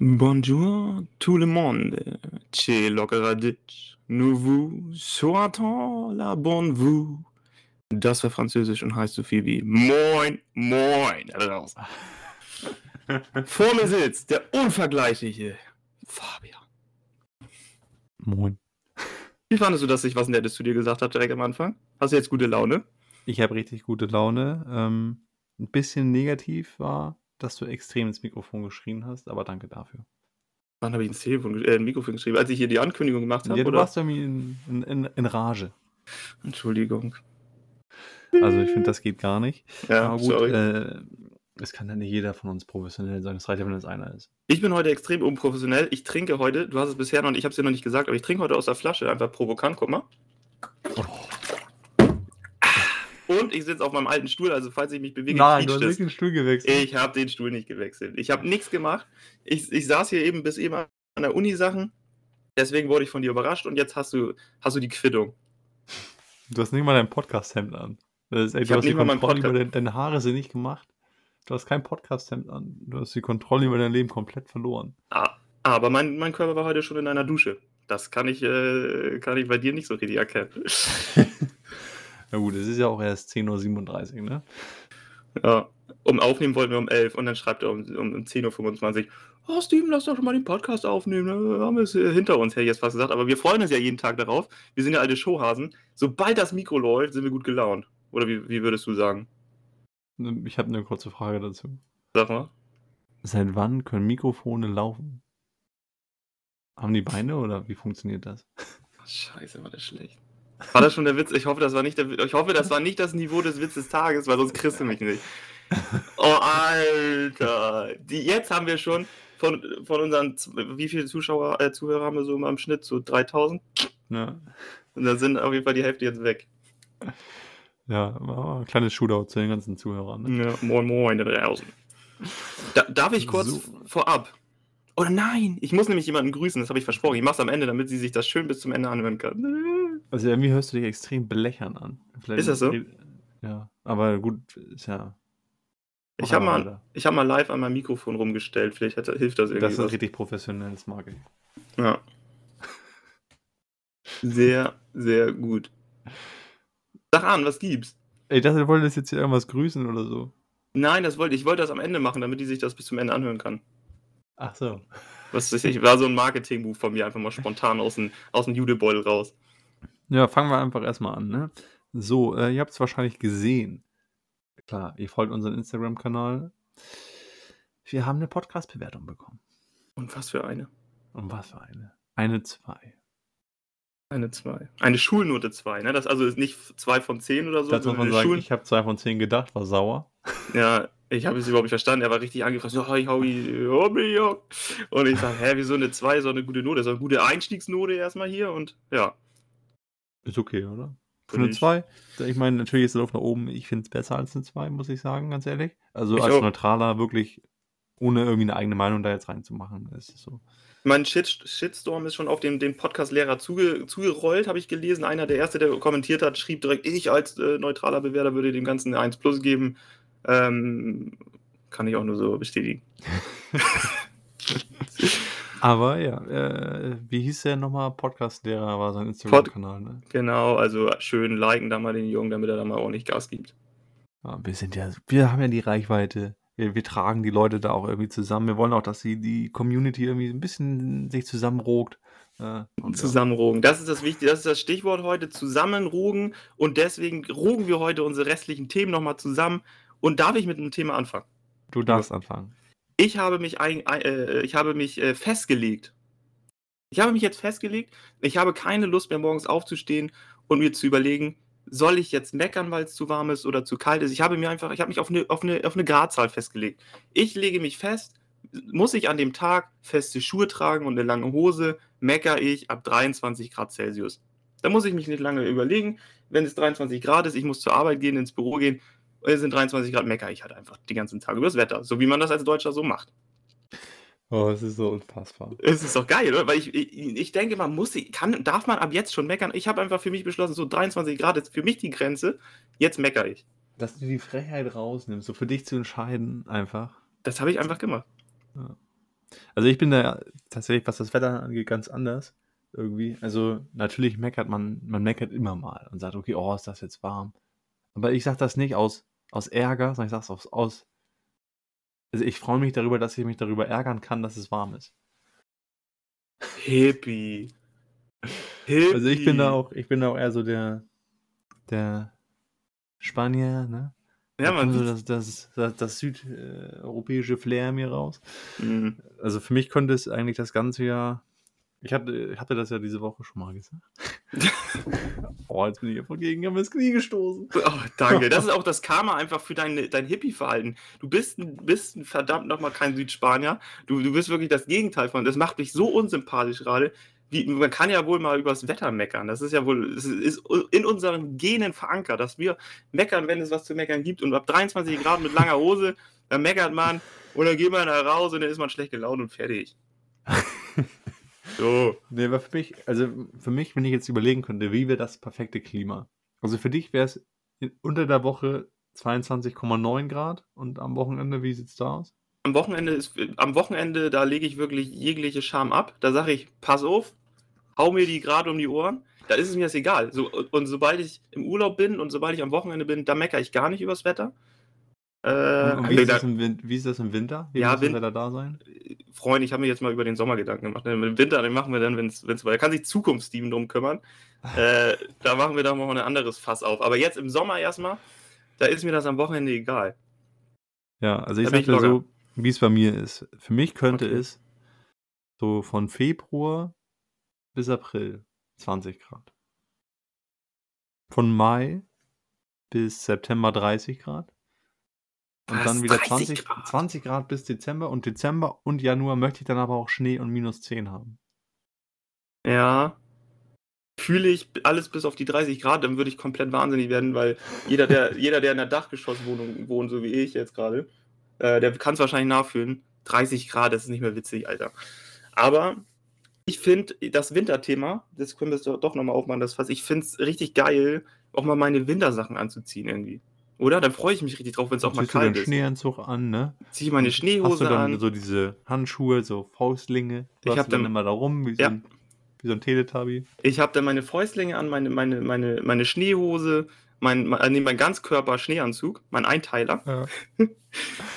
Bonjour tout le monde, c'est Lockeraditsch. Nous vous souhaitons la bonne vous. Das war Französisch und heißt so viel wie Moin, Moin. Vor mir sitzt der unvergleichliche Fabian. Moin. Wie fandest du das, ich was Nettes zu dir gesagt habe direkt am Anfang? Hast du jetzt gute Laune? Ich habe richtig gute Laune. Ähm, ein bisschen negativ war, dass du extrem ins Mikrofon geschrien hast, aber danke dafür. Wann habe ich ins Telefon, äh, Mikrofon geschrieben? Als ich hier die Ankündigung gemacht habe? Ja, du oder? warst irgendwie in, in, in, in Rage. Entschuldigung. Also ich finde, das geht gar nicht. Ja, aber gut, sorry. äh, es kann ja nicht jeder von uns professionell sein. Es reicht ja, wenn es einer ist. Ich bin heute extrem unprofessionell. Ich trinke heute, du hast es bisher noch nicht, ich habe es dir noch nicht gesagt, aber ich trinke heute aus der Flasche, einfach provokant, guck mal. Und ich sitze auf meinem alten Stuhl, also falls ich mich bewege, quietscht es. den Stuhl gewechselt. Ich habe den Stuhl nicht gewechselt. Ich habe nichts gemacht. Ich, ich saß hier eben bis eben an der Uni-Sachen. Deswegen wurde ich von dir überrascht und jetzt hast du, hast du die Quittung. Du hast nicht mal dein Podcast-Hemd an. Das ist, ey, Ich du hast die nicht mal mein Kontrolle über Podcast- deine, deine Haare sind nicht gemacht. Du hast kein Podcast-Hemd an. Du hast die Kontrolle über dein Leben komplett verloren. Ah, aber mein, mein Körper war heute schon in einer Dusche. Das kann ich, äh, kann ich bei dir nicht so richtig erkennen. Na gut, es ist ja auch erst 10.37 Uhr, ne? Ja, um aufnehmen wollten wir um 11 und dann schreibt er um, um, um 10.25 Uhr, oh Steven, lass doch schon mal den Podcast aufnehmen. Ne? Haben wir es äh, hinter uns, hätte ich jetzt fast gesagt. Aber wir freuen uns ja jeden Tag darauf. Wir sind ja alte Showhasen. Sobald das Mikro läuft, sind wir gut gelaunt. Oder wie, wie würdest du sagen? Ich habe eine kurze Frage dazu. Sag mal. Seit wann können Mikrofone laufen? Haben die Beine oder wie funktioniert das? Scheiße, war das schlecht. War das schon der Witz? Ich hoffe, das war nicht der, ich hoffe, das war nicht das Niveau des Witzes des Tages, weil sonst kriegst du mich nicht. Oh, Alter. Die, jetzt haben wir schon von, von unseren, wie viele Zuschauer, äh, Zuhörer haben wir so im Schnitt? So 3000? Ja, Und da sind auf jeden Fall die Hälfte jetzt weg. ja ein kleines Shootout zu den ganzen Zuhörern. Ne? Ja, moin, moin, da draußen. Da, darf ich kurz So. vorab? Oder nein, ich muss nämlich jemanden grüßen, das habe ich versprochen. Ich mache es am Ende, damit sie sich das schön bis zum Ende anhören kann. Also irgendwie hörst du dich extrem blechern an. Vielleicht Ist das so? Ja, aber gut, ist ja. Ich habe mal, ich hab mal live an mein Mikrofon rumgestellt. Vielleicht hat, hilft das irgendwie. Das ist was. richtig professionell, das mag ich. Ja. Sehr, sehr gut. Sag an, was gibt's? Ey, ich dachte, du wolltest jetzt hier irgendwas grüßen oder so. Nein, das wollte ich wollte das am Ende machen, damit die sich das bis zum Ende anhören kann. Ach so. Was weiß ich, war so ein Marketing-Move von mir, einfach mal spontan aus dem, aus dem Judebeutel raus. Ja, fangen wir einfach erstmal an, ne? So, äh, ihr habt es wahrscheinlich gesehen. Klar, ihr folgt unseren Instagram-Kanal. Wir haben eine Podcast-Bewertung bekommen. Und was für eine? Und was für eine? Eine 2. Eine 2. Eine Schulnote 2, ne? Das also ist nicht 2 von 10 oder so. Dazu muss man sagen, Schul- ich habe 2 von 10 gedacht, war sauer. Ja, ich habe es überhaupt nicht verstanden. Er war richtig angefasst. Hoi, hoi, ja. Und ich sage, hä, wieso eine 2? So eine gute Note. So eine gute Einstiegsnote erstmal hier und ja. Ist okay, oder? Für eine ich. 2? Ich meine, natürlich ist es auf nach oben. Ich finde es besser als eine 2, muss ich sagen, ganz ehrlich. Also Ich als auch. neutraler, wirklich ohne irgendwie eine eigene Meinung da jetzt reinzumachen. ist es so. Mein Shit Shitstorm ist schon auf den, den Podcast-Lehrer zuge zugerollt, habe ich gelesen. Einer, der erste, der kommentiert hat, schrieb direkt, ich als äh, neutraler Bewerter würde dem Ganzen eine 1 plus geben. Ähm, kann ich auch nur so bestätigen. Aber ja, äh, wie hieß der nochmal? Podcast-Lehrer war sein Instagram-Kanal, ne? Genau, also schön liken da mal den Jungen, damit er da mal ordentlich Gas gibt. Ja, wir sind ja, wir haben ja die Reichweite. Wir, wir tragen die Leute da auch irgendwie zusammen. Wir wollen auch, dass die, die Community irgendwie ein bisschen sich zusammenrogt. Äh, und. Zusammenrogen. Das ist das Wichtige, das ist das Stichwort heute, zusammenrogen. Und deswegen rogen wir heute unsere restlichen Themen nochmal zusammen. Und darf ich mit einem Thema anfangen? Du darfst anfangen. Ich habe mich, ein, äh, ich habe mich äh, festgelegt. Ich habe mich jetzt festgelegt. Ich habe keine Lust mehr, morgens aufzustehen und mir zu überlegen, soll ich jetzt meckern, weil es zu warm ist oder zu kalt ist. Ich habe mir einfach, ich habe mich auf eine, auf, eine, auf eine Gradzahl festgelegt. Ich lege mich fest, muss ich an dem Tag feste Schuhe tragen und eine lange Hose, meckere ich ab 23 Grad Celsius. Da muss ich mich nicht lange überlegen. Wenn es 23 Grad ist, ich muss zur Arbeit gehen, ins Büro gehen, sind 23 Grad, meckere ich halt einfach den ganzen Tag über das Wetter, so wie man das als Deutscher so macht. Oh, es ist so unfassbar. Es ist doch geil, oder? Weil ich, ich, ich denke, man muss, kann, darf man ab jetzt schon meckern. Ich habe einfach für mich beschlossen, so 23 Grad ist für mich die Grenze. Jetzt meckere ich. Dass du die Freiheit rausnimmst, so für dich zu entscheiden, einfach. Das habe ich einfach gemacht. Also ich bin da tatsächlich, was das Wetter angeht, ganz anders irgendwie. Also natürlich meckert man, man meckert immer mal und sagt, okay, oh, ist das jetzt warm. Aber ich sage das nicht aus, aus Ärger, sondern ich sage es aus, aus. Also ich freue mich darüber, dass ich mich darüber ärgern kann, dass es warm ist. Hippie. Hippie. Also ich bin da auch, ich bin da auch eher so der, der Spanier, ne? Ja, man so das, das, das, das südeuropäische Flair mir raus. Mhm. Also für mich könnte es eigentlich das ganze Jahr. Ich hatte, hatte das ja diese Woche schon mal gesagt. oh, jetzt bin ich ja von gegen ins Knie gestoßen. Oh, danke. Das ist auch das Karma einfach für dein, dein Hippie-Verhalten. Du bist, bist verdammt nochmal kein Südspanier. Du, du bist wirklich das Gegenteil von. Das macht dich so unsympathisch gerade wie, man kann ja wohl mal übers Wetter meckern. Das ist ja wohl, es ist in unseren Genen verankert, dass wir meckern, wenn es was zu meckern gibt. Und ab 23 Grad mit langer Hose, dann meckert man und dann geht man da raus und dann ist man schlecht gelaunt und fertig. so. Nee, aber für mich, also für mich, wenn ich jetzt überlegen könnte, wie wäre das perfekte Klima? Also für dich wäre es unter der Woche 22,9 Grad und am Wochenende, wie sieht es da aus? am Wochenende ist, am Wochenende, da lege ich wirklich jegliche Scham ab. Da sage ich, pass auf, hau mir die gerade um die Ohren. Da ist es mir das egal. So, und sobald ich im Urlaub bin und sobald ich am Wochenende bin, da meckere ich gar nicht übers Wetter. Äh, wie, ist im, wie, ist das im Winter? Wie ja, muss Wetter da sein? Freunde, ich habe mir jetzt mal über den Sommer Gedanken gemacht. Im Winter, den machen wir dann, wenn es Da kann sich Zukunftsteam drum kümmern. äh, da machen wir dann mal ein anderes Fass auf. Aber jetzt im Sommer erstmal, da ist mir das am Wochenende egal. Ja, also ich sage so, wie es bei mir ist. Für mich könnte okay. es so von Februar bis April 20 Grad. Von Mai bis September 30 Grad. Und Was, dann wieder 20 Grad? 20 Grad bis Dezember. Und Dezember und Januar möchte ich dann aber auch Schnee und minus 10 haben. Ja. Fühle ich alles bis auf die 30 Grad, dann würde ich komplett wahnsinnig werden, weil jeder, der, jeder, der in einer Dachgeschosswohnung wohnt, so wie ich jetzt gerade, äh, der kann es wahrscheinlich nachfühlen. 30 Grad, das ist nicht mehr witzig, Alter. Aber ich finde das Winterthema, das können wir doch nochmal aufmachen, das Fass. Ich finde es richtig geil, auch mal meine Wintersachen anzuziehen irgendwie. Oder? Dann freue ich mich richtig drauf, wenn es auch mal kalt ist. Schneeanzug an, ne? Zieh ich meine Schneehose Hast du dann an. so diese Handschuhe, so Faustlinge. Du ich habe dann, dann immer da rum, wie so, ja. ein, wie so ein Teletubby. Ich habe dann meine Fäustlinge an, meine, meine, meine, meine Schneehose, mein, mein, nee, mein Ganzkörper-Schneeanzug, mein Einteiler, ja.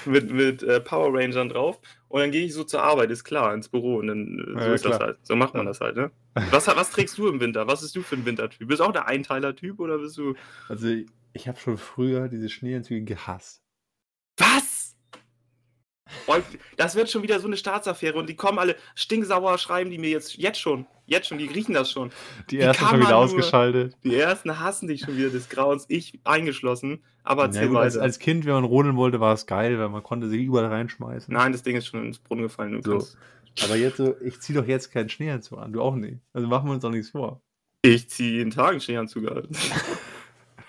mit, mit äh, Power Rangern drauf. Und dann gehe ich so zur Arbeit, ist klar, ins Büro. Und dann äh, so ja, ist klar. das halt. So macht man das halt, ne? Was, was trägst du im Winter? Was bist du für ein Wintertyp? Bist du auch der Einteiler-Typ oder bist du. Also, ich habe schon früher diese Schneeanzüge gehasst. Was? das wird schon wieder so eine Staatsaffäre und die kommen alle stinksauer, schreiben die mir jetzt, jetzt schon, jetzt schon, die riechen das schon. Die ersten schon wieder ausgeschaltet. Die ersten hassen dich schon wieder des Grauens, ich eingeschlossen, aber erzähl gut, als, als, Kind, wenn man rodeln wollte, war es geil, weil man konnte sich überall reinschmeißen. Nein, das Ding ist schon ins Brunnen gefallen. So. Aber jetzt so, ich ziehe doch jetzt keinen Schneeanzug an, du auch nicht. Also machen wir uns doch nichts vor. Ich ziehe jeden Tag einen Schneeanzug an.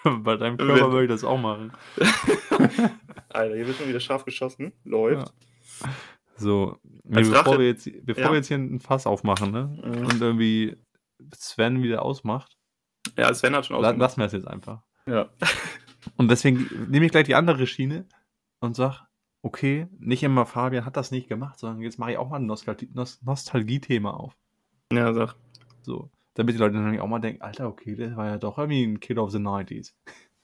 Bei deinem Körper würde ich das auch machen. Alter, hier wird schon wieder scharf geschossen. Läuft. Ja. So, nee, bevor, wir jetzt, bevor ja. wir jetzt hier ein Fass aufmachen, ne? Mhm. Und irgendwie Sven wieder ausmacht. Ja, Sven hat schon ausgemacht. Lassen wir es jetzt einfach. Ja. Und deswegen nehme ich gleich die andere Schiene und sag, okay, nicht immer Fabian hat das nicht gemacht, sondern jetzt mache ich auch mal ein Nostalgie-Thema auf. Ja, sag. So, damit die Leute dann auch mal denken, Alter, okay, der war ja doch irgendwie ein Kid of the 90s.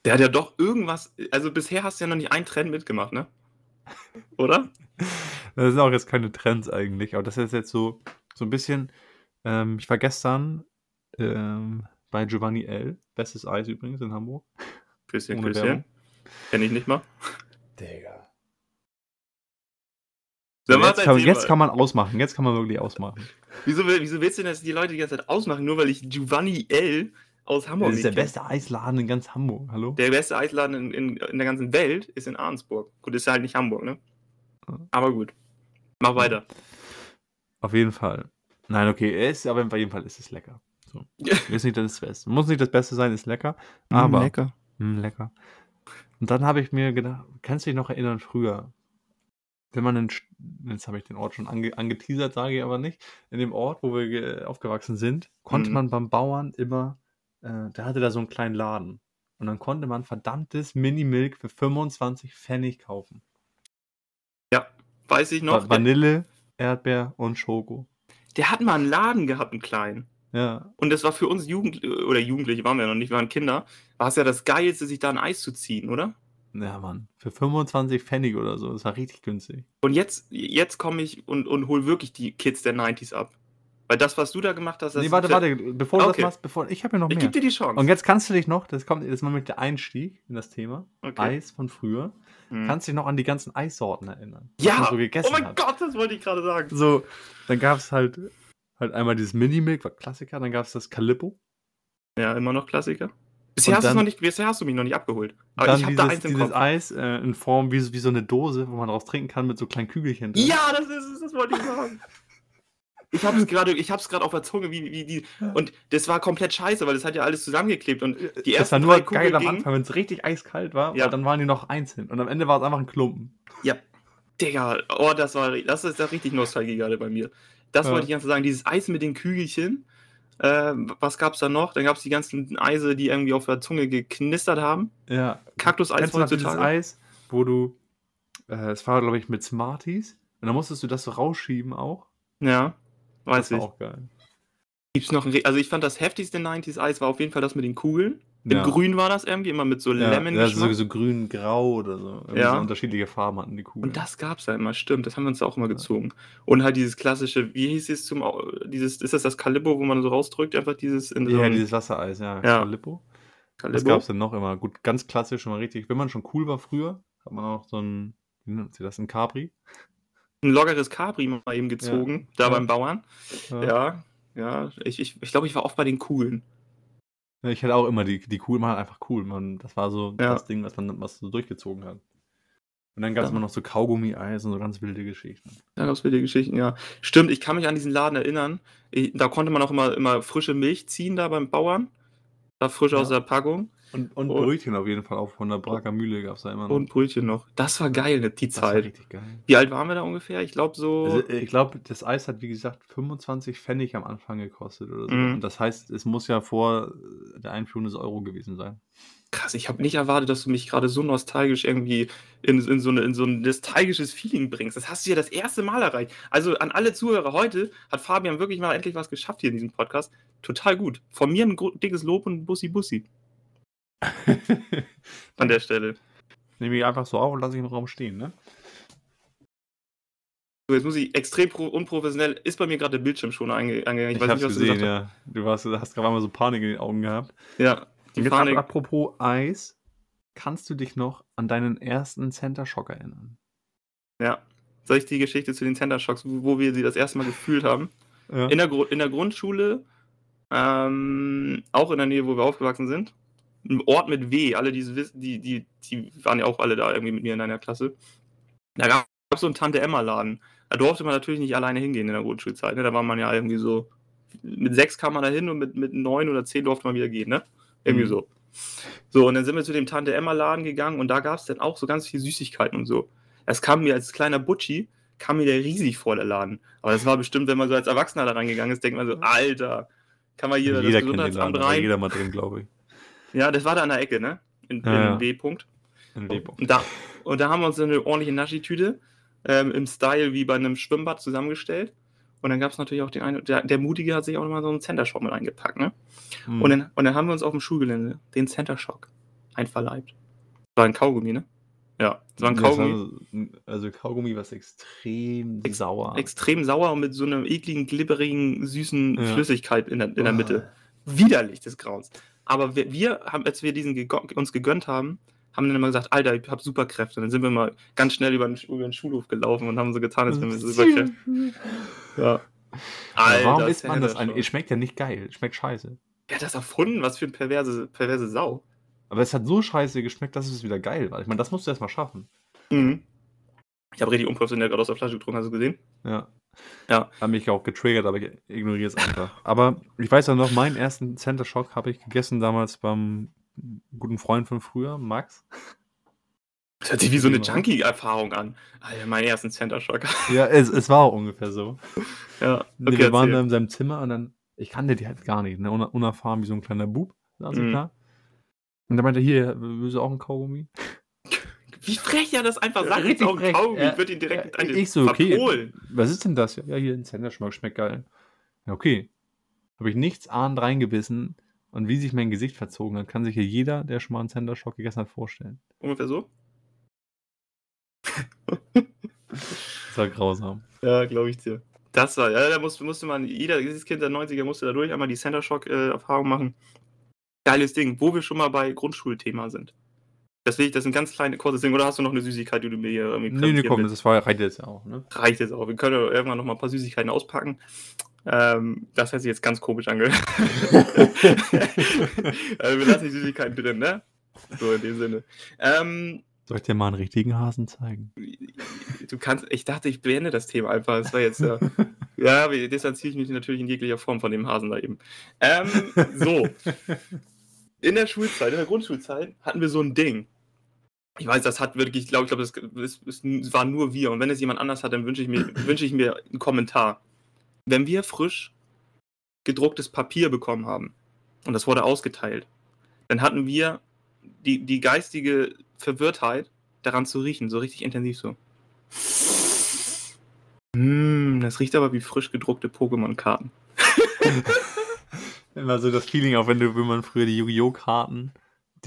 Der hat ja doch irgendwas, also bisher hast du ja noch nicht einen Trend mitgemacht, ne? Oder? Das sind auch jetzt keine Trends eigentlich, aber das ist jetzt so, so ein bisschen, ähm, ich war gestern ähm, bei Giovanni L. Bestes Eis übrigens in Hamburg. Küsschen, Ohne Küsschen. Kenn ich nicht mal. Digga. So, jetzt, kann, jetzt kann, man ausmachen, jetzt kann man wirklich ausmachen. Wieso, wieso willst du denn, dass die Leute die ganze Zeit ausmachen, nur weil ich Giovanni L aus Hamburg. Das ist der beste Eisladen in ganz Hamburg, hallo? Der beste Eisladen in, in, in der ganzen Welt ist in Arnsburg. Gut, ist halt nicht Hamburg, ne? Aber gut. Mach weiter. Auf jeden Fall. Nein, okay, er ist, aber auf jeden Fall ist es lecker. So. ist nicht das Beste. Muss nicht das Beste sein, ist lecker. Mm, aber. Mm, lecker. Mh, lecker. Und dann habe ich mir gedacht, kannst du dich noch erinnern, früher, wenn man in, jetzt habe ich den Ort schon ange, angeteasert, sage ich aber nicht, in dem Ort, wo wir aufgewachsen sind, konnte mhm. man beim Bauern immer äh, der hatte da so einen kleinen Laden. Und dann konnte man verdammtes Mini-Milk für 25 Pfennig kaufen. Ja, weiß ich noch. Vanille Erdbeer und Schoko. Der hat mal einen Laden gehabt, einen kleinen. Ja. Und das war für uns Jugend oder Jugendliche waren wir ja noch nicht, wir waren Kinder, war es ja das Geilste, sich da ein Eis zu ziehen, oder? Ja, Mann. Für 25 Pfennig oder so. Das war richtig günstig. Und jetzt, jetzt komme ich und, und hol wirklich die Kids der 90s ab. Weil das, was du da gemacht hast, das Nee, warte, warte. Bevor du Okay. das machst, bevor. Ich habe ja noch Ich mehr. gebe dir die Chance. Und jetzt kannst du dich noch, das kommt jetzt mal mit der Einstieg in das Thema. Okay. Eis von früher. Hm. Kannst du dich noch an die ganzen Eissorten erinnern? ja, so oh mein hat? Gott, das wollte ich gerade sagen. So, dann gab es halt, halt einmal dieses Mini-Milk, war Klassiker, dann gab es das Calippo. Ja, immer noch Klassiker. Bisher hast, dann- noch nicht, bisher hast du mich noch nicht abgeholt. Aber dann ich habe dieses, da eins im dieses Kopf. Eis äh, in Form wie, wie so eine Dose, wo man draus trinken kann mit so kleinen Kügelchen drin. Ja, das ist es, das wollte ich sagen. Ich habe es gerade, ich habe es gerade auf der Zunge, wie, wie die und das war komplett scheiße, weil das hat ja alles zusammengeklebt und die das ersten war nur drei geil Kugeln am gingen- Anfang, wenn es richtig eiskalt war, Ja. dann waren die noch einzeln. Und am Ende war es einfach ein Klumpen. Ja, Digga, oh, das war, das ist da richtig Nostalgie gerade bei mir. Das Ja. wollte ich ganz sagen, dieses Eis mit den Kügelchen. Äh, was gab's da noch? Dann gab's die ganzen Eise, die irgendwie auf der Zunge geknistert haben. Ja. Kaktuseis dieses heutzutage. Eis, wo du, äh, es war glaube ich mit Smarties, und dann musstest du das so rausschieben auch. Ja, weiß das war ich. auch geil. Gibt's noch ein, also ich fand das heftigste 90s Eis war auf jeden Fall das mit den Kugeln. In Ja. grün war das irgendwie, immer mit so Ja, lemon ja, so, so grün-grau oder so. Irgendwie Ja. so unterschiedliche Farben hatten die Kugeln. Und das gab's ja immer, stimmt. Das haben wir uns auch immer gezogen. Und halt dieses klassische, wie hieß es zum, dieses, ist das das Calibbo, wo man so rausdrückt, einfach dieses in so ja, einem dieses Wassereis, ja. Ja. Calippo. Was Calibbo? gab es denn noch immer? Gut, ganz klassisch schon mal richtig. Wenn man schon cool war früher, hat man auch so ein, wie nennt sich das, ein Capri. Ein loggeres Capri mal eben gezogen, da beim Bauern. Ja. Ja, ja. Ich, ich, ich glaube, ich war oft bei den Kugeln. Ja, Ich hatte auch immer die, die cool, man hat einfach cool. Man, das war so Ja. das Ding, was man was so durchgezogen hat. Und dann gab es Ja. immer noch so Kaugummi-Eis und so ganz wilde Geschichten. Da gab's viele Geschichten, ja. Stimmt, ich kann mich an diesen Laden erinnern. Ich, da konnte man auch immer, immer frische Milch ziehen, da beim Bauern. Da frisch aus Ja. der Packung. Und, und Und- Brötchen auf jeden Fall, auch von der Braker Mühle gab es da immer noch. Und Brötchen noch. Das war geil, ne, die das war Zeit. richtig geil. Wie alt waren wir da ungefähr? Ich glaube so. Also, ich glaube, das Eis hat, wie gesagt, 25 Pfennig am Anfang gekostet oder so. Mhm. Und das heißt, es muss ja vor der Einführung des Euro gewesen sein. Krass, ich habe nicht erwartet, dass du mich gerade so nostalgisch irgendwie in, in, so eine, in so ein nostalgisches Feeling bringst. Das hast du ja das erste Mal erreicht. Also an alle Zuhörer heute hat Fabian wirklich mal endlich was geschafft hier in diesem Podcast. Total gut. Von mir ein dickes Lob und Bussi Bussi an der Stelle. Nehme ich einfach so auf und lasse ich im Raum stehen, ne? So, jetzt muss ich extrem pro unprofessionell. Ist bei mir gerade der Bildschirm schon einge angegangen. Ich, weiß hab's nicht, was du gesehen, gesagt ja. Du warst, hast gerade mal so Panik in den Augen gehabt. Ja, die Und jetzt Fahne. apropos Eis, kannst du dich noch an deinen ersten Center Shock erinnern? Ja. Soll ich die Geschichte zu den Center Shocks, wo wir sie das erste Mal gefühlt haben? Ja. In der, in der Grundschule, ähm, auch in der Nähe, wo wir aufgewachsen sind. Ein Ort mit W, alle diese wiss- die, die, die waren ja auch alle da irgendwie mit mir in einer Klasse. Da gab es so einen Tante-Emma-Laden. Da durfte man natürlich nicht alleine hingehen in der Grundschulzeit. Ne? Da war man ja irgendwie so, mit sechs kam man da hin und mit, mit neun oder zehn durfte man wieder gehen, ne? Irgendwie Mhm. so. So, und dann sind wir zu dem Tante-Emma-Laden gegangen und da gab es dann auch so ganz viel Süßigkeiten und so. Es kam mir als kleiner Butchi, kam mir der riesig vor, der Laden. Aber das war bestimmt, wenn man so als Erwachsener da reingegangen ist, denkt man so, Alter, kann man hier das jeder den Gesundheitsamt Laden, rein? jeder mal drin, glaube ich. Ja, das war da an der Ecke, ne? In, Ja, in. W-Punkt. In Rehbock. Und da, und da haben wir uns eine ordentliche Naschi-Tüte ähm, im Style wie bei einem Schwimmbad zusammengestellt. Und dann gab es natürlich auch den einen, der, der Mutige hat sich auch nochmal so einen Center Shock mit eingepackt, ne? Hm. Und, dann, und dann haben wir uns auf dem Schulgelände den Center Shock einverleibt. War ein Kaugummi, ne? Ja, das war ein Kaugummi. war- Also Kaugummi, was extrem Ex- sauer. Extrem sauer und mit so einer ekligen, glibberigen, süßen Ja. Flüssigkeit in der, in der. Mitte. Widerlich des Grauens. Aber wir, wir haben, als wir diesen gego- uns gegönnt haben, haben dann immer gesagt, Alter, ich hab Superkräfte. Und dann sind wir mal ganz schnell über den, über den Schulhof gelaufen und haben so getan, als wenn wir Superkräfte. Ja. Aber warum Alter, isst man das eigentlich? Es schmeckt ja nicht geil. Es schmeckt scheiße. Wer hat das erfunden? Was für eine perverse, perverse Sau. Aber es hat so scheiße geschmeckt, dass es wieder geil war. Ich meine, das musst du erst mal schaffen. Mhm. Ich habe richtig unprofessionell gerade aus der Flasche getrunken, hast du gesehen? Ja. Ja. Hat mich auch getriggert, aber ich ignoriere es einfach. aber ich weiß ja noch, meinen ersten Center Shock habe ich gegessen damals beim guten Freund von früher, Max. Das hört sich wie so eine. Junkie-Erfahrung an. Alter, meinen ersten Center Shock. Ja, es, es war auch ungefähr so. ja, Nee, okay, wir waren erzähl. da in seinem Zimmer und dann, ich kannte die halt gar nicht, ne? Unerfahren wie so ein kleiner Bub, ich Mhm. da. Und dann meinte er, hier, willst du auch ein Kaugummi? Wie frech er das einfach sagt. Richtig frech. Kaugummi, ja, wird ihn direkt ja, Ich so, okay. Verpolen. Was ist denn das? Ja, hier ein Senderschmack schmeckt geil. Ja, okay. Habe ich nichts ahnend reingebissen und wie sich mein Gesicht verzogen hat, kann sich hier jeder, der schon mal einen Sender Shock gegessen hat, vorstellen. Ungefähr so? das war grausam. Ja, glaube ich dir. Das war, ja, da musste, musste man, jeder, dieses Kind der 90er musste da durch einmal die Center Shock-Erfahrung äh, machen. Geiles Ding, wo wir schon mal bei Grundschulthema sind. Ich, das ist ein ganz kleines, kurzes Ding. Oder hast du noch eine Süßigkeit, die du mir hier irgendwie Nee, nee, komm, das war, reicht jetzt auch. Ne? Reicht jetzt auch. Wir können irgendwann noch mal ein paar Süßigkeiten auspacken. Ähm, das hat sich jetzt ganz komisch angehört. also wir lassen die Süßigkeiten drin, ne? So in dem Sinne. Ähm, Soll ich dir mal einen richtigen Hasen zeigen? Du kannst, ich dachte, ich beende das Thema einfach. Das war jetzt, äh, ja, distanziere ich mich natürlich in jeglicher Form von dem Hasen da eben. Ähm, so. In der Schulzeit, in der Grundschulzeit hatten wir so ein Ding. Ich weiß, das hat wirklich, ich glaube, ich glaube, das, das, das, war nur wir. Und wenn es jemand anders hat, dann wünsche ich mir, wünsche ich mir einen Kommentar. Wenn wir frisch gedrucktes Papier bekommen haben und das wurde ausgeteilt, dann hatten wir die, die geistige Verwirrtheit, daran zu riechen, so richtig intensiv so. Mm, das riecht aber wie frisch gedruckte Pokémon-Karten. Immer so das Feeling, auch wenn du, wenn man früher die Yu-Gi-Oh! Karten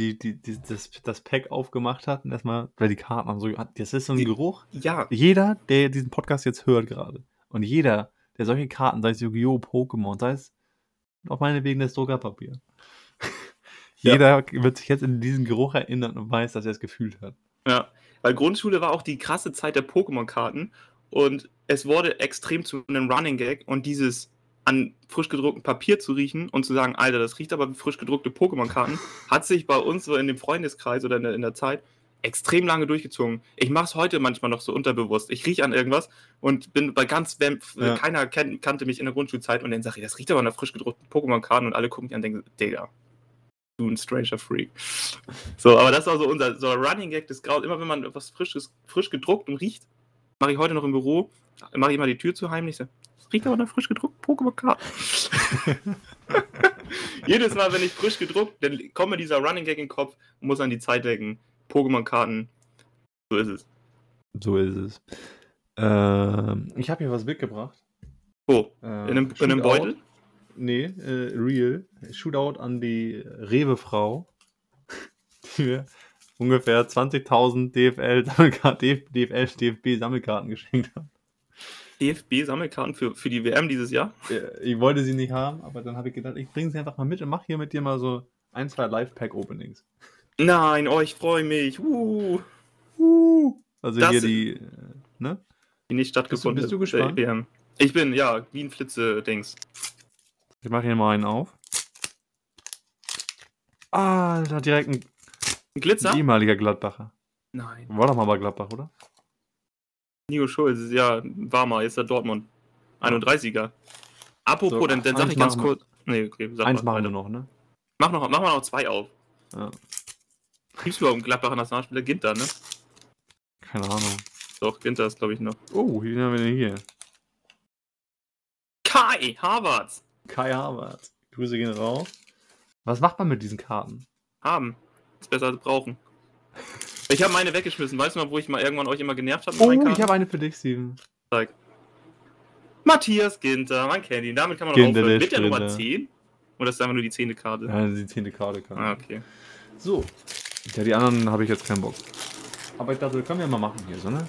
die, die, die, das, das Pack aufgemacht hat und erstmal, weil die Karten haben so, das ist so ein die, Geruch. Ja. Jeder, der diesen Podcast jetzt hört gerade und jeder, der solche Karten, sei es Yu-Gi-Oh!, Pokémon, sei es auf meine wegen das Druckerpapier. jeder ja. wird sich jetzt in diesen Geruch erinnern und weiß, dass er es gefühlt hat. Ja, weil Grundschule war auch die krasse Zeit der Pokémon-Karten und es wurde extrem zu einem Running Gag und dieses an frisch gedrucktem Papier zu riechen und zu sagen, Alter, das riecht aber wie frisch gedruckte Pokémon-Karten, hat sich bei uns so in dem Freundeskreis oder in der, in der Zeit extrem lange durchgezogen. Ich mache es heute manchmal noch so unterbewusst. Ich rieche an irgendwas und bin bei ganz ja. keiner kan kannte mich in der Grundschulzeit und dann sage ich, das riecht aber nach frisch gedruckten Pokémon-Karten und alle gucken mich an und denken, Digga, du ein Stranger Freak. So, aber das war so unser so Running Gag des Graus. Immer wenn man etwas frisches, frisch gedruckt und riecht, mache ich heute noch im Büro, mache ich mal die Tür zu heimlich, so, riecht aber nach frisch gedruckten Pokémon-Karten. Jedes Mal, wenn ich frisch gedruckt, dann kommt mir dieser Running Gag in den Kopf und muss an die Zeit denken. Pokémon-Karten. So ist es. So ist es. Ähm, ich habe hier was mitgebracht. Wo? Äh, in, einem, in einem Beutel? Nee, äh, real. Shootout an die Rewe-Frau, die mir ungefähr 20.000 DFL, DFL, DFB-Sammelkarten geschenkt hat. DFB-Sammelkarten für, für die WM dieses Jahr? Ich wollte sie nicht haben, aber dann habe ich gedacht, ich bringe sie einfach mal mit und mache hier mit dir mal so ein, zwei Live-Pack-Openings. Nein, oh, ich freue mich. Uh. Uh. Also das hier die, äh, ne? Die nicht stattgefunden bist du, bist du gespannt? WM. Ich bin, ja, wie ein Flitze-Dings. Ich mache hier mal einen auf. Ah, da direkt ein, ein Glitzer? Ein ehemaliger Gladbacher. Nein. War doch mal bei Gladbach, oder? Nico Schulz, ja, war mal, jetzt der Dortmund. 31er. Apropos, so, dann, dann sag ich ganz kurz. Nee, okay, sag Eins mal, machen wir noch, ne? Mach, noch, mach mal noch zwei auf. Ja. Gibt's überhaupt einen Gladbacher Nationalspieler? Ginter, ne? Keine Ahnung. Doch, Ginter ist, glaube ich, noch. Oh, wie haben wir denn hier? Kai Harvards. Kai Harvards. Grüße gehen raus. Was macht man mit diesen Karten? Haben. Ist besser als brauchen. Ich habe meine weggeschmissen. Weißt du mal, wo ich mal irgendwann euch immer genervt habe? Oh, ich habe eine für dich, Steven. Zeig. Matthias Ginter, man kennt ihn. Damit kann man Ginter, aufhören. Mit der Nummer 10? Oder ist das einfach nur die 10. Karte? Ja, die 10. Karte. Ah, okay. So. Ja, die anderen habe ich jetzt keinen Bock. Aber ich dachte, das können wir mal machen hier, so, ne?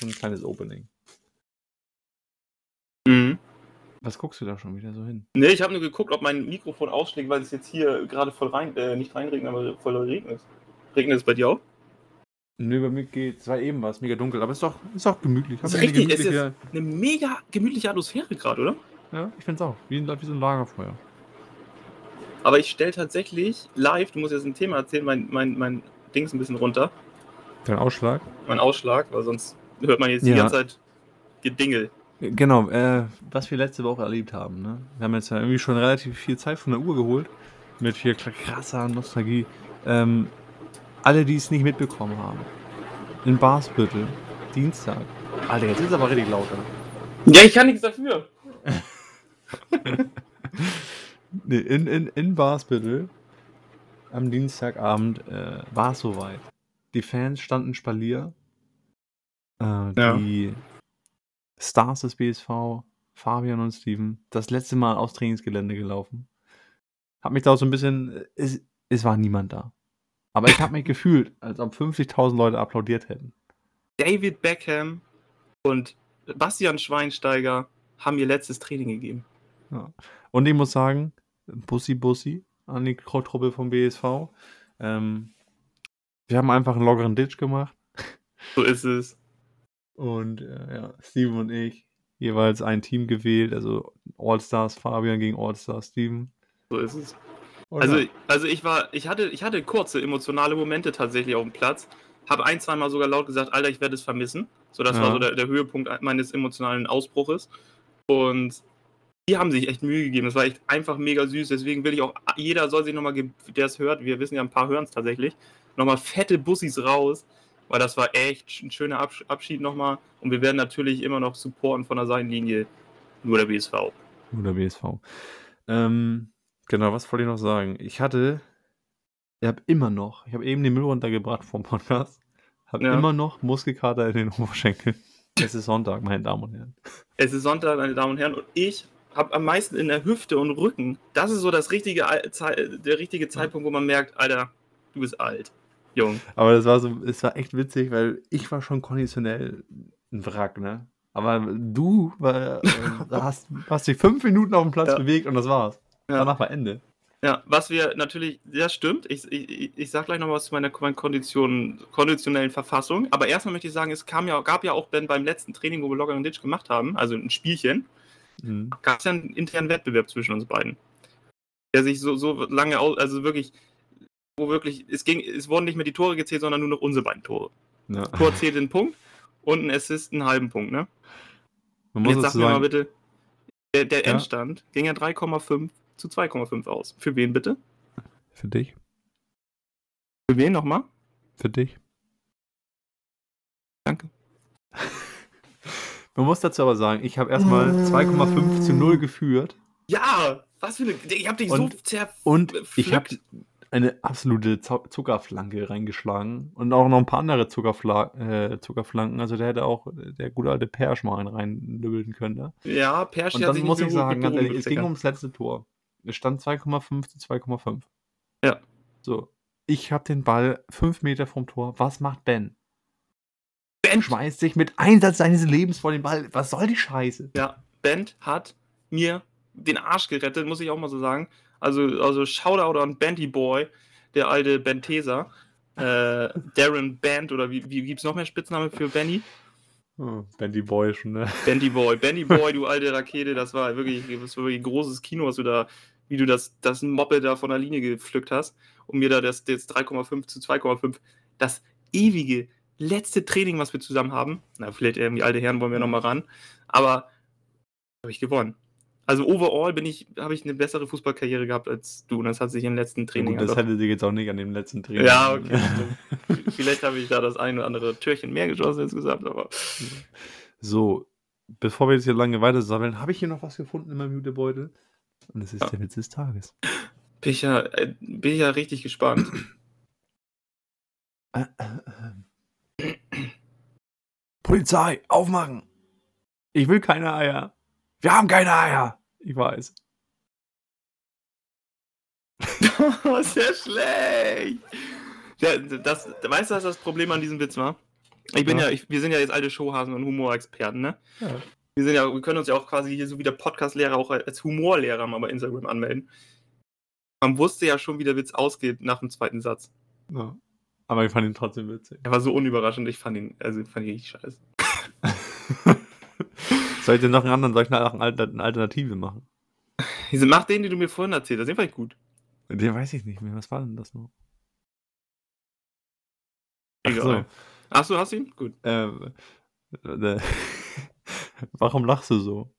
So ein kleines Opening. Mhm. Was guckst du da schon wieder so hin? Ne, ich habe nur geguckt, ob mein Mikrofon ausschlägt, weil es jetzt hier gerade voll rein, äh, nicht reinregnet, aber voll regnet. Regnet es bei dir auch? Nö, bei mir geht es war eben was, mega dunkel, aber es ist doch, ist doch gemütlich. Ist richtig, es ist eine mega gemütliche Atmosphäre gerade, oder? Ja, ich finde es auch. Wie, wie so ein Lagerfeuer. Aber ich stelle tatsächlich live, du musst jetzt ein Thema erzählen, mein, mein, mein Ding ist ein bisschen runter. Dein Ausschlag? Mein Ausschlag, weil sonst hört man jetzt ja. die ganze Zeit Gedingel. Genau, äh, was wir letzte Woche erlebt haben. Ne? Wir haben jetzt ja irgendwie schon relativ viel Zeit von der Uhr geholt. Mit hier krasser Nostalgie. Ähm, alle, die es nicht mitbekommen haben. In Barsbüttel, Dienstag. Alter, jetzt ist es aber richtig lauter. Ja, ich kann nichts dafür. nee, in, in, in Barsbüttel am Dienstagabend äh, war es soweit. die Fans standen Spalier. Äh, ja. Die Stars des BSV, Fabian und Steven, das letzte Mal aufs Trainingsgelände gelaufen. Hab mich da auch so ein bisschen. Es, es war niemand da. Aber ich habe mich gefühlt, als ob 50.000 Leute applaudiert hätten. David Beckham und Bastian Schweinsteiger haben ihr letztes Training gegeben. Ja. Und ich muss sagen, Bussi Bussi an die Truppe vom BSV. Ähm, wir haben einfach einen lockeren Ditch gemacht. So ist es. Und äh, ja, Steven und ich jeweils ein Team gewählt, also All-Stars Fabian gegen All-Stars Steven. So ist es. Also, also ich war, ich hatte, ich hatte kurze emotionale Momente tatsächlich auf dem Platz. Habe ein, zweimal sogar laut gesagt, Alter, ich werde es vermissen. So, das ja. war so der, der Höhepunkt meines emotionalen Ausbruches. Und die haben sich echt Mühe gegeben. Das war echt einfach mega süß. Deswegen will ich auch, jeder soll sich nochmal, der es hört, wir wissen ja, ein paar hören es tatsächlich, nochmal fette Bussis raus, weil das war echt ein schöner Abschied nochmal. Und wir werden natürlich immer noch supporten von der Seitenlinie. Nur der BSV. Nur der BSV. Ähm, genau, was wollte ich noch sagen? Ich hatte, ich habe immer noch, ich habe eben den Müll runtergebracht vom Podcast, habe ja. immer noch Muskelkater in den Oberschenkeln. Es ist Sonntag, meine Damen und Herren. Es ist Sonntag, meine Damen und Herren, und ich habe am meisten in der Hüfte und Rücken. Das ist so das richtige, der richtige Zeitpunkt, wo man merkt, Alter, du bist alt. Jung. Aber das war so, es war echt witzig, weil ich war schon konditionell ein Wrack, ne? Aber du war, äh, hast, hast dich fünf Minuten auf dem Platz ja. bewegt und das war's. Ja. Danach war Ende. Ja, was wir natürlich, das stimmt. Ich, ich, ich sag gleich noch was zu meiner, meiner Kondition, konditionellen Verfassung. Aber erstmal möchte ich sagen, es kam ja, gab ja auch Ben beim letzten Training, wo wir Locker und Ditch gemacht haben, also ein Spielchen, mhm. gab es ja einen internen Wettbewerb zwischen uns beiden. Der sich so, so lange, also wirklich wo wirklich, es ging, es wurden nicht mehr die Tore gezählt, sondern nur noch unsere beiden Tore. Ja. Tor zählt den Punkt und ein Assist einen halben Punkt, ne? Jetzt sag mir mal bitte, der, der ja. Endstand ging ja 3,5 zu 2,5 aus. Für wen bitte? Für dich. Für wen nochmal? Für dich. Danke. Man muss dazu aber sagen, ich habe erstmal 2,5 zu 0 geführt. Ja, was für eine. Ich habe dich und, so zerpflückt. Und ich habe eine absolute Zuckerflanke reingeschlagen und auch noch ein paar andere Zuckerfla äh, Zuckerflanken. Also der hätte auch der gute alte Persch mal einen reinlübbeln können. Ne? Ja, Persch Und dann muss ich sagen, ganz ehrlich, es ging ums letzte Tor. Es stand 2,5 zu 2,5. Ja. So. Ich habe den Ball fünf Meter vom Tor. Was macht Ben? Ben schmeißt sich mit Einsatz seines Lebens vor den Ball. Was soll die Scheiße? Ja, Ben hat mir den Arsch gerettet, muss ich auch mal so sagen. Also, also Shoutout an Bandy Boy, der alte Bentesa. Äh, Darren Band oder wie, wie gibt es noch mehr Spitzname für Benny? Oh, Bandy Boy schon, ne? Bandy Boy, Bandy Boy, du alte Rakete, das war wirklich, das war wirklich ein großes Kino, was du da, wie du das, das Moppe da von der Linie gepflückt hast und mir da das, das 3,5 zu 2,5, das ewige letzte Training, was wir zusammen haben, na, vielleicht irgendwie alte Herren wollen wir nochmal ran, aber habe ich gewonnen also overall bin ich, habe ich eine bessere Fußballkarriere gehabt als du und das hat sich im letzten Training. Ja, gut, das hätte sich jetzt auch nicht an dem letzten Training. Ja, okay. Vielleicht habe ich da das ein oder andere Türchen mehr geschossen insgesamt, aber. So, bevor wir jetzt hier lange weiter sammeln, habe ich hier noch was gefunden in meinem Jutebeutel. Und das ist ja. der Witz des Tages. Bin ich ja, äh, bin ich ja richtig gespannt. Polizei, aufmachen! Ich will keine Eier. Wir haben keine Eier. Ich weiß. Sehr schlecht. Ja, das, weißt du, was das Problem an diesem Witz war? Ich bin ja, ja ich, wir sind ja jetzt alte Showhasen und Humorexperten, ne? Ja. Wir sind ja, wir können uns ja auch quasi hier so wie der Podcast-Lehrer auch als Humorlehrer mal bei Instagram anmelden. Man wusste ja schon, wie der Witz ausgeht nach dem zweiten Satz. Ja. Aber ich fand ihn trotzdem witzig. Er war so unüberraschend, ich fand ihn, also fand ihn richtig scheiße. Soll ich denn noch einen anderen, soll ich noch eine Alternative machen? Mach den, den du mir vorhin erzählt hast, den fand ich gut. Den weiß ich nicht mehr. Was war denn das noch? Egal. Ach so, hast du ihn? Gut. Ähm, äh, warum lachst du so?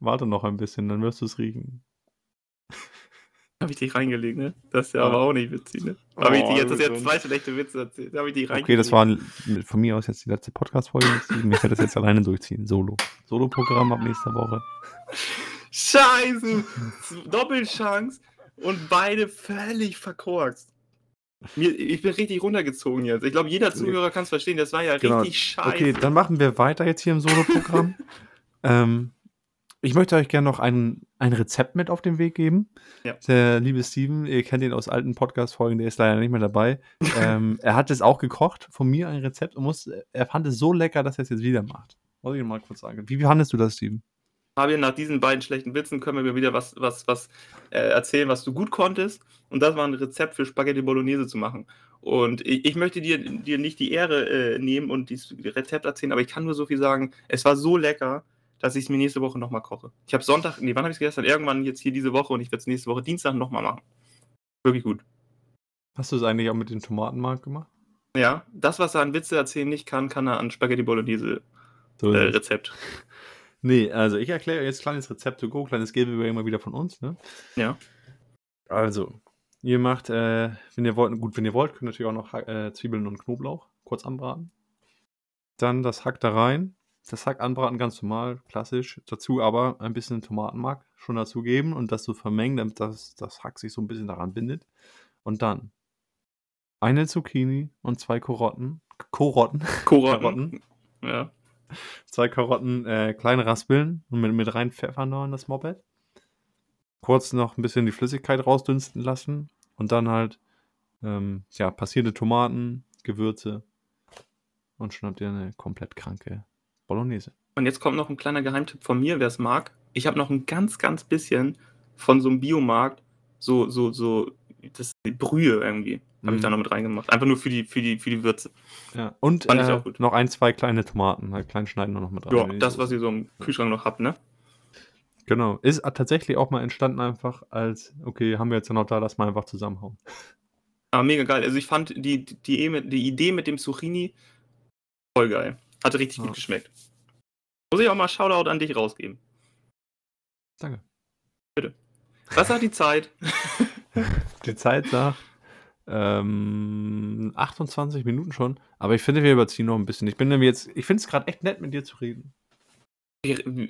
Warte noch ein bisschen, dann wirst du es riechen. Habe ich dich reingelegt, ne? Das ist ja, ja. aber auch nicht witzig, ne? Oh, Habe ich dir jetzt, das jetzt zwei schlechte Witze erzählt. Habe ich dich reingelegt. Okay, das war von mir aus jetzt die letzte Podcast-Folge. Ich werde das jetzt alleine durchziehen. Solo. Solo-Programm ab nächster Woche. Scheiße! Doppelchance und beide völlig verkorkst. Mir, ich bin richtig runtergezogen jetzt. Ich glaube, jeder Zuhörer kann es verstehen. Das war ja genau. richtig scheiße. Okay, dann machen wir weiter jetzt hier im Solo-Programm. ähm, ich möchte euch gerne noch ein, ein Rezept mit auf den Weg geben. Ja. Der liebe Steven, ihr kennt ihn aus alten Podcast-Folgen, der ist leider nicht mehr dabei. ähm, er hat es auch gekocht, von mir ein Rezept und muss, er fand es so lecker, dass er es jetzt wieder macht. Muss ich mal kurz sagen. Wie, fandest du das, Steven? Fabian, nach diesen beiden schlechten Witzen können wir mir wieder was, was, was äh, erzählen, was du gut konntest. Und das war ein Rezept für Spaghetti Bolognese zu machen. Und ich, ich möchte dir, dir nicht die Ehre äh, nehmen und dieses Rezept erzählen, aber ich kann nur so viel sagen. Es war so lecker, dass ich es mir nächste Woche nochmal koche. Ich habe Sonntag, nee, wann habe ich es gestern? Irgendwann jetzt hier diese Woche und ich werde es nächste Woche Dienstag nochmal machen. Wirklich gut. Hast du es eigentlich auch mit dem Tomatenmark gemacht? Ja, das, was er an Witze erzählen nicht kann, kann er an Spaghetti Bolognese so äh, Rezept. Nee, also ich erkläre jetzt kleines Rezept to go, kleines Giveaway immer wieder von uns, ne? Ja. Also, ihr macht, äh, wenn ihr wollt, gut, wenn ihr wollt, könnt ihr natürlich auch noch äh, Zwiebeln und Knoblauch kurz anbraten. Dann das Hack da rein. Das Hack anbraten ganz normal, klassisch. Dazu aber ein bisschen Tomatenmark schon dazu geben und das so vermengen, damit das, das Hack sich so ein bisschen daran bindet. Und dann eine Zucchini und zwei Karotten. Korotten. Korotten. Ja zwei Karotten äh, klein raspeln und mit, mit rein pfeffern noch in das Moped. Kurz noch ein bisschen die Flüssigkeit rausdünsten lassen und dann halt ähm, ja, passierte Tomaten, Gewürze und schon habt ihr eine komplett kranke Bolognese. Und jetzt kommt noch ein kleiner Geheimtipp von mir, wer es mag. Ich habe noch ein ganz, ganz bisschen von so einem Biomarkt, so, so, so, das Brühe irgendwie. Habe ich da mhm. noch mit reingemacht. Einfach nur für die, für die, für die Würze. Ja. Und Fand ich äh, auch gut. noch ein, zwei kleine Tomaten. Halt klein schneiden wir noch mit rein. Ja, das, was ihr so im Kühlschrank noch habt, ne? Genau. Ist tatsächlich auch mal entstanden einfach als, okay, haben wir jetzt ja noch da, lass mal einfach zusammenhauen. Aber mega geil. Also ich fand die, die, die Idee mit dem Zucchini voll geil. Hat richtig ja. gut geschmeckt. Muss ich auch mal Shoutout an dich rausgeben. Danke. Bitte. Was sagt die Zeit? die Zeit sagt ähm, 28 Minuten schon, aber ich finde, wir überziehen noch ein bisschen. Ich bin nämlich jetzt, ich finde es gerade echt nett, mit dir zu reden.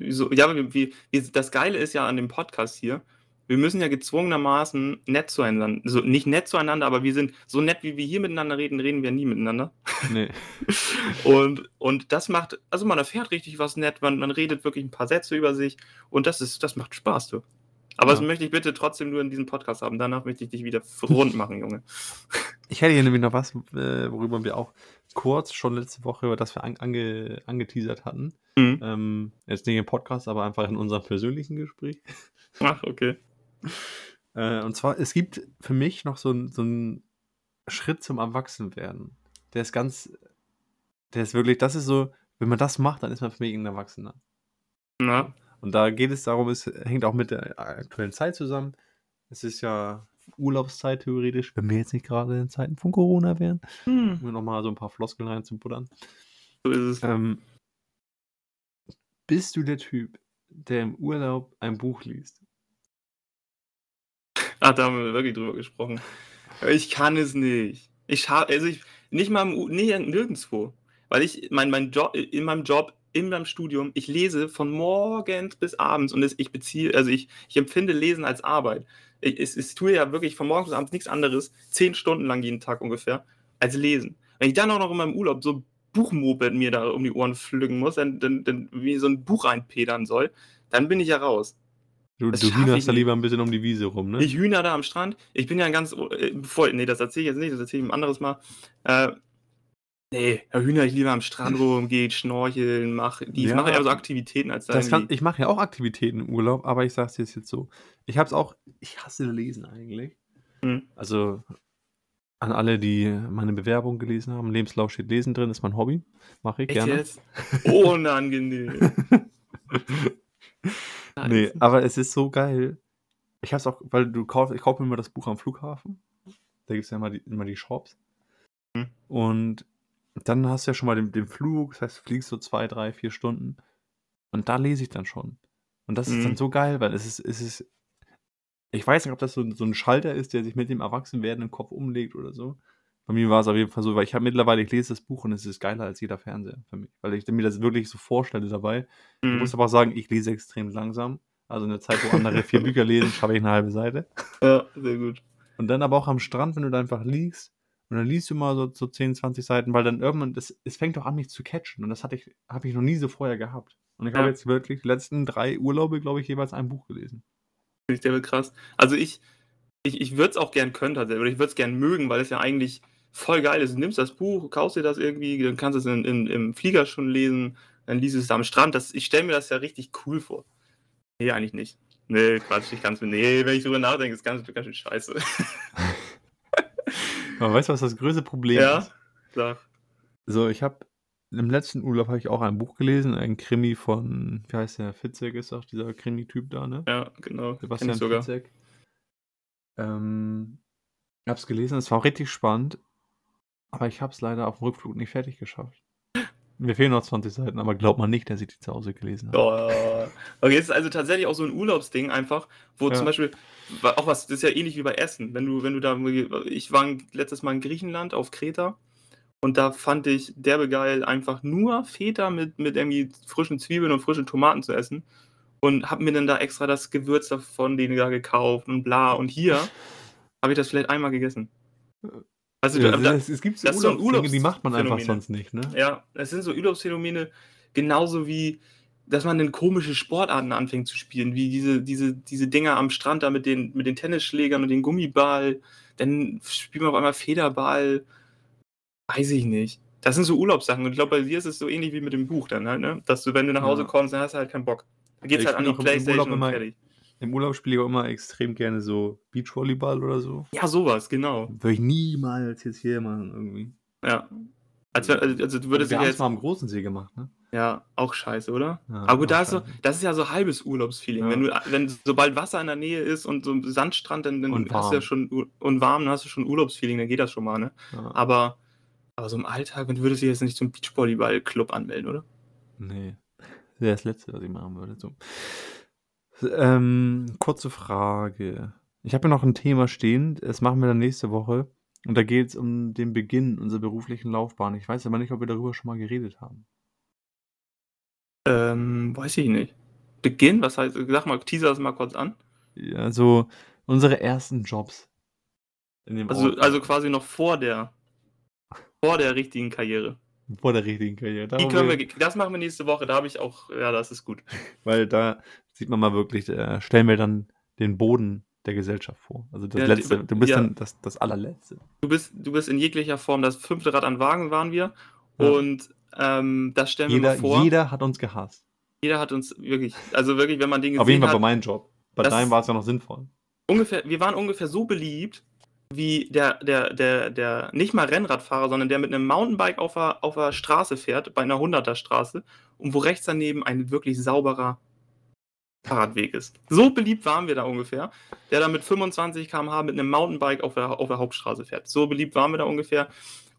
So, ja, wie, wie, das Geile ist ja an dem Podcast hier, wir müssen ja gezwungenermaßen nett zueinander, also nicht nett zueinander, aber wir sind so nett, wie wir hier miteinander reden, reden wir nie miteinander. Nee. und, und das macht, also man erfährt richtig was nett, man, man redet wirklich ein paar Sätze über sich und das ist, das macht Spaß, du. Aber ja. das möchte ich bitte trotzdem nur in diesem Podcast haben. Danach möchte ich dich wieder rund machen, Junge. Ich hätte hier nämlich noch was, äh, worüber wir auch kurz schon letzte Woche, über das wir ange, angeteasert hatten. Mhm. Ähm, jetzt nicht im Podcast, aber einfach in unserem persönlichen Gespräch. Ach, okay. Äh, und zwar, es gibt für mich noch so, so einen Schritt zum Erwachsenwerden. Der ist ganz, der ist wirklich, das ist so, wenn man das macht, dann ist man für mich ein Erwachsener. Na? Und da geht es darum, es hängt auch mit der aktuellen Zeit zusammen. Es ist ja Urlaubszeit theoretisch, wenn wir jetzt nicht gerade in Zeiten von Corona wären, hm. um nochmal so ein paar Floskeln reinzubuddern. So ist es. Ähm, bist du der Typ, der im Urlaub ein Buch liest? Ach, da haben wir wirklich drüber gesprochen. Ich kann es nicht. Ich habe, also ich, nicht mal im, nee, nirgendwo. Weil ich, mein, mein Job, in meinem Job in meinem Studium, ich lese von morgens bis abends und ich beziehe, also ich, ich empfinde Lesen als Arbeit. Ich, ich, ich tue ja wirklich von morgens bis abends nichts anderes, zehn Stunden lang jeden Tag ungefähr, als lesen. Wenn ich dann auch noch in meinem Urlaub so Buchmoped mir da um die Ohren pflücken muss, dann, dann, dann wie so ein Buch reinpedern soll, dann bin ich ja raus. Du, du hühnerst da lieber ein bisschen um die Wiese rum, ne? Ich hühner da am Strand. Ich bin ja ein ganz, äh, bevor, nee, das erzähle ich jetzt nicht, das erzähle ich ein anderes Mal. Äh, Nee, Herr Hühner, ich lieber am Strand rumgeht, schnorcheln, mache die ja, mache eher so Aktivitäten als das kann, Ich mache ja auch Aktivitäten im Urlaub, aber ich sag's dir jetzt so. Ich hab's auch, ich hasse Lesen eigentlich. Hm. Also an alle, die meine Bewerbung gelesen haben, Lebenslauf steht Lesen drin, ist mein Hobby. Mache ich Echt gerne. Jetzt? Unangenehm. nee, aber es ist so geil. Ich hab's auch, weil du kaufst, ich kaufe mir immer das Buch am Flughafen. Da gibt's ja immer die, immer die Shops. Hm. Und dann hast du ja schon mal den, den Flug, das heißt, du fliegst so zwei, drei, vier Stunden. Und da lese ich dann schon. Und das mhm. ist dann mhm. so geil, weil es ist, es ist, ich weiß nicht, ob das so, so ein Schalter ist, der sich mit dem Erwachsenwerden im Kopf umlegt oder so. Bei mir war es auf jeden Fall so, weil ich habe mittlerweile, ich lese das Buch und es ist geiler als jeder Fernseher für mich. Weil ich mir das wirklich so vorstelle dabei. Mhm. Ich muss aber auch sagen, ich lese extrem langsam. Also in der Zeit, wo andere vier Bücher lesen, schaffe ich eine halbe Seite. Ja, sehr gut. Und dann aber auch am Strand, wenn du da einfach liegst Und dann liest du mal so, so 10, 20 Seiten, weil dann irgendwann, das, es fängt doch an, mich zu catchen. Und das hatte ich, habe ich noch nie so vorher gehabt. Und ich ja. habe jetzt wirklich die letzten drei Urlaube, glaube ich, jeweils ein Buch gelesen. Finde ich der wird krass. Also ich, ich, ich würde es auch gern können tatsächlich, oder ich würde es gern mögen, weil es ja eigentlich voll geil ist. Du nimmst das Buch, kaufst dir das irgendwie, dann kannst du es in, in, im Flieger schon lesen, dann liest es am Strand. Das, ich stelle mir das ja richtig cool vor. Nee, eigentlich nicht. Nee, Quatsch, ich kann es mir. Nee, wenn ich drüber nachdenke, ist ganz, ganz schön scheiße. Aber weißt du, was das größte Problem ja? ist? Ja, So, ich habe im letzten Urlaub habe ich auch ein Buch gelesen, ein Krimi von, wie heißt der, Fitzek ist auch dieser Krimi-Typ da, ne? Ja, genau. Sebastian sogar. Fitzek. Ähm, ich habe es gelesen, es war richtig spannend, aber ich habe es leider auf dem Rückflug nicht fertig geschafft. Mir fehlen noch 20 Seiten, aber glaubt man nicht, dass ich die zu Hause gelesen habe. Oh. Okay, es ist also tatsächlich auch so ein Urlaubsding einfach, wo ja. zum Beispiel, auch was, das ist ja ähnlich wie bei Essen. Wenn du, wenn du da, ich war letztes Mal in Griechenland auf Kreta und da fand ich derbe geil, einfach nur Feta mit, mit irgendwie frischen Zwiebeln und frischen Tomaten zu essen. Und hab mir dann da extra das Gewürz davon denen da gekauft und bla. Und hier habe ich das vielleicht einmal gegessen. Also ja, da, es, es gibt so, Urlaubs so Urlaubs die macht man einfach sonst nicht, ne? Ja, es sind so Urlaubsphänomene, genauso wie, dass man dann komische Sportarten anfängt zu spielen, wie diese, diese, diese Dinger am Strand da mit den, mit den Tennisschlägern und den Gummiball, dann spielen wir auf einmal Federball, weiß ich nicht. Das sind so Urlaubssachen und ich glaube, bei dir ist es so ähnlich wie mit dem Buch dann halt, ne? Dass du, wenn du nach Hause kommst, dann hast du halt keinen Bock. Dann geht's ich halt an die Playstation und fertig. Im Urlaub spiele ich auch immer extrem gerne so Beachvolleyball oder so. Ja, sowas, genau. Würde ich niemals jetzt hier machen, irgendwie. Ja. Also, also du würdest ja jetzt. mal am großen See gemacht, ne? Ja, auch scheiße, oder? Ja, Aber da ist so, das ist ja so halbes Urlaubsfeeling. Ja. Wenn du, wenn sobald Wasser in der Nähe ist und so ein Sandstrand, dann, dann hast du ja schon und warm, dann hast du schon Urlaubsfeeling, dann geht das schon mal, ne? Ja. Aber, aber so im Alltag, wenn du würdest dich jetzt nicht zum Beachvolleyball-Club anmelden, oder? Nee. Das wäre das Letzte, was ich machen würde. So. Ähm, kurze Frage. Ich habe ja noch ein Thema stehen, das machen wir dann nächste Woche. Und da geht es um den Beginn unserer beruflichen Laufbahn. Ich weiß aber nicht, ob wir darüber schon mal geredet haben. Ähm, weiß ich nicht. Beginn? Was heißt, sag mal, teaser das mal kurz an. Ja, so unsere ersten Jobs. also, also quasi noch vor der, vor der richtigen Karriere. Vor der richtigen Karriere. Die können wir, das machen wir nächste Woche. Da habe ich auch, ja, das ist gut. Weil da sieht man mal wirklich, äh, stellen wir dann den Boden der Gesellschaft vor. Also das ja, letzte, du bist ja. dann das, das allerletzte. Du bist, du bist in jeglicher Form das fünfte Rad an Wagen waren wir. Ja. Und ähm, das stellen jeder, wir mal vor. Jeder hat uns gehasst. Jeder hat uns wirklich, also wirklich, wenn man Dinge Auf jeden Fall hat, bei meinem Job. Bei deinem war es ja noch sinnvoll. Ungefähr, wir waren ungefähr so beliebt, wie der, der, der, der nicht mal Rennradfahrer, sondern der mit einem Mountainbike auf der, auf der Straße fährt, bei einer 100er Straße, und wo rechts daneben ein wirklich sauberer Fahrradweg ist. So beliebt waren wir da ungefähr, der da mit 25 km/h mit einem Mountainbike auf der, auf der Hauptstraße fährt. So beliebt waren wir da ungefähr.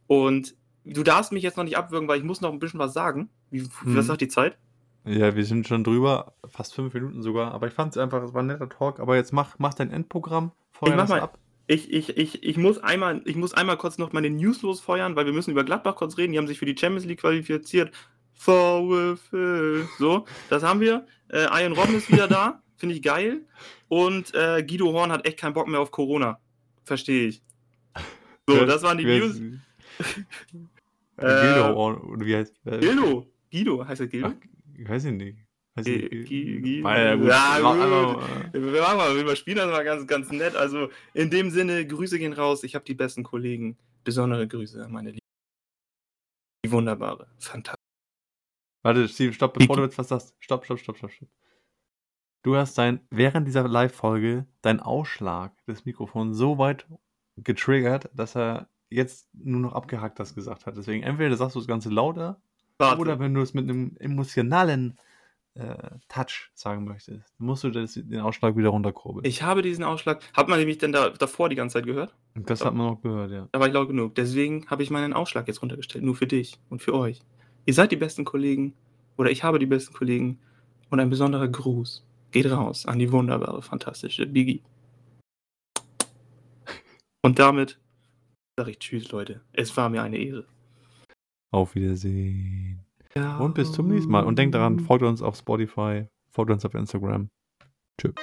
Und du darfst mich jetzt noch nicht abwürgen, weil ich muss noch ein bisschen was sagen. Wie, hm. Was sagt die Zeit? Ja, wir sind schon drüber, fast fünf Minuten sogar. Aber ich fand es einfach, es war ein netter Talk. Aber jetzt mach, mach dein Endprogramm, feuer das mal, ab. Ich, ich, ich, ich, muss einmal, ich muss einmal kurz noch meine News losfeuern, weil wir müssen über Gladbach kurz reden. Die haben sich für die Champions League qualifiziert. VfL. So, das haben wir. Äh, Ian Robben ist wieder da. Finde ich geil. Und äh, Guido Horn hat echt keinen Bock mehr auf Corona. Verstehe ich. So, das waren die News. Guido äh, Horn, oder wie heißt Guido. Guido, heißt er Guido? Ach, ich weiß nicht. Weiß nicht. Guido. Ja, gut. Ja, gut. Wir machen mal, wir überspielen das mal ganz, ganz nett. Also in dem Sinne, Grüße gehen raus. Ich habe die besten Kollegen. Besondere Grüße an meine Liebe. Die wunderbare, fantastische. Warte, Steve, stopp, bevor du jetzt was sagst. Stopp, stopp, stopp, stopp, stopp. Du hast dein, während dieser Live-Folge deinen Ausschlag des Mikrofons so weit getriggert, dass er jetzt nur noch abgehackt das gesagt hat. Deswegen entweder sagst du das Ganze lauter Warte. oder wenn du es mit einem emotionalen Touch sagen möchtest, musst du das, den Ausschlag wieder runterkurbeln. Ich habe diesen Ausschlag. Hat man nämlich denn da, davor die ganze Zeit gehört? Das hat man auch gehört, ja. Da war ich laut genug. Deswegen habe ich meinen Ausschlag jetzt runtergestellt. Nur für dich und für euch. Ihr seid die besten Kollegen oder ich habe die besten Kollegen und ein besonderer Gruß geht raus an die wunderbare, fantastische Biggie. Und damit sage ich Tschüss, Leute. Es war mir eine Ehre. Auf Wiedersehen. Und bis zum nächsten Mal. Und denkt daran, folgt uns auf Spotify, folgt uns auf Instagram. Tschüss.